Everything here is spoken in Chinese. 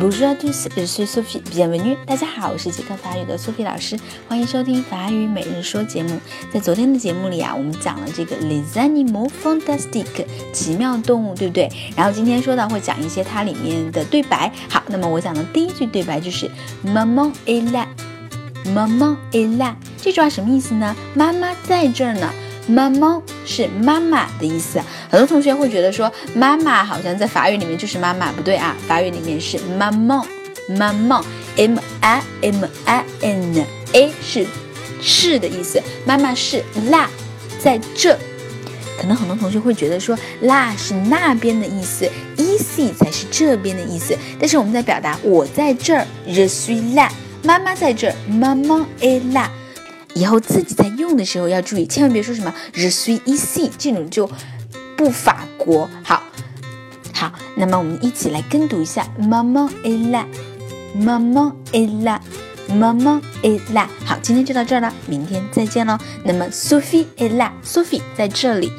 Bonjour à tous, je suis Sophie. Bienvenue. 大家好，我是杰克法语的 Sophie 老师，欢迎收听法语每日说节目。在昨天的节目里啊，我们讲了这个 Les animaux fantastiques 奇妙动物，对不对？然后今天说到会讲一些它里面的对白。好，那么我讲的第一句对白就是 Maman est là, Maman est là。这句话什么意思呢？妈妈在这儿呢。妈妈是妈妈的意思，很多同学会觉得说妈妈好像在法语里面就是妈妈，不对啊，法语里面是妈妈，妈妈，m a m a n a 是是的意思，妈妈是啦，在这，可能很多同学会觉得说啦是那边的意思，ici 才是这边的意思，但是我们在表达我在这儿，je suis là，妈妈在这儿，妈妈 est là。以后自己在用的时候要注意，千万别说什么 “je suis ici” 这种就不法国。好，好，那么我们一起来跟读一下 “maman est là”，“maman est là”，“maman est là”。好，今天就到这儿了，明天再见喽。那么 “Sophie est là”，Sophie 在这里